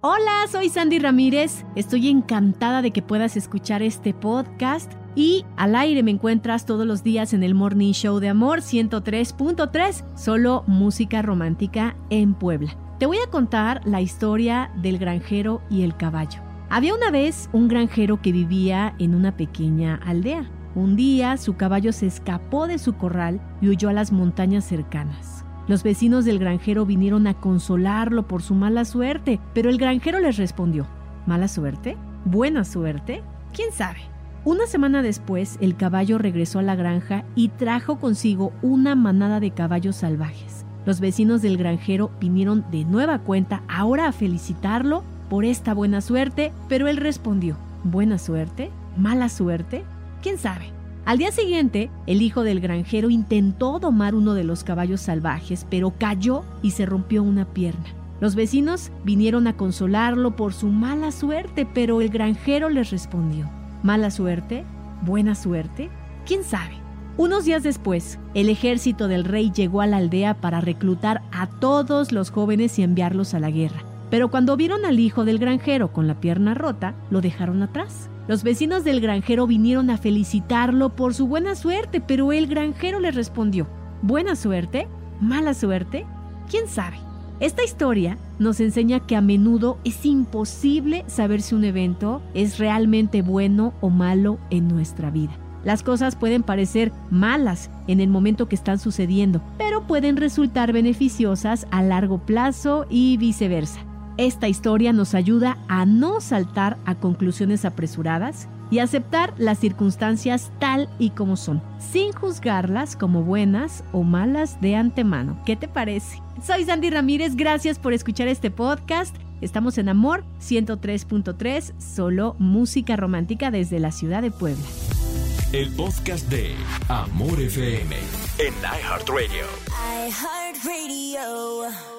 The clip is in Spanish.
Hola, soy Sandy Ramírez. Estoy encantada de que puedas escuchar este podcast y al aire me encuentras todos los días en el Morning Show de Amor 103.3, solo música romántica en Puebla. Te voy a contar la historia del granjero y el caballo. Había una vez un granjero que vivía en una pequeña aldea. Un día su caballo se escapó de su corral y huyó a las montañas cercanas. Los vecinos del granjero vinieron a consolarlo por su mala suerte, pero el granjero les respondió, ¿mala suerte? ¿Buena suerte? ¿Quién sabe? Una semana después, el caballo regresó a la granja y trajo consigo una manada de caballos salvajes. Los vecinos del granjero vinieron de nueva cuenta ahora a felicitarlo por esta buena suerte, pero él respondió, ¿buena suerte? ¿Mala suerte? ¿Quién sabe? Al día siguiente, el hijo del granjero intentó domar uno de los caballos salvajes, pero cayó y se rompió una pierna. Los vecinos vinieron a consolarlo por su mala suerte, pero el granjero les respondió, ¿mala suerte? ¿Buena suerte? ¿Quién sabe? Unos días después, el ejército del rey llegó a la aldea para reclutar a todos los jóvenes y enviarlos a la guerra. Pero cuando vieron al hijo del granjero con la pierna rota, lo dejaron atrás. Los vecinos del granjero vinieron a felicitarlo por su buena suerte, pero el granjero les respondió, ¿buena suerte? ¿Mala suerte? ¿Quién sabe? Esta historia nos enseña que a menudo es imposible saber si un evento es realmente bueno o malo en nuestra vida. Las cosas pueden parecer malas en el momento que están sucediendo, pero pueden resultar beneficiosas a largo plazo y viceversa. Esta historia nos ayuda a no saltar a conclusiones apresuradas y aceptar las circunstancias tal y como son, sin juzgarlas como buenas o malas de antemano. ¿Qué te parece? Soy Sandy Ramírez, gracias por escuchar este podcast. Estamos en Amor 103.3, solo música romántica desde la ciudad de Puebla. El podcast de Amor FM en iHeartRadio. iHeartRadio.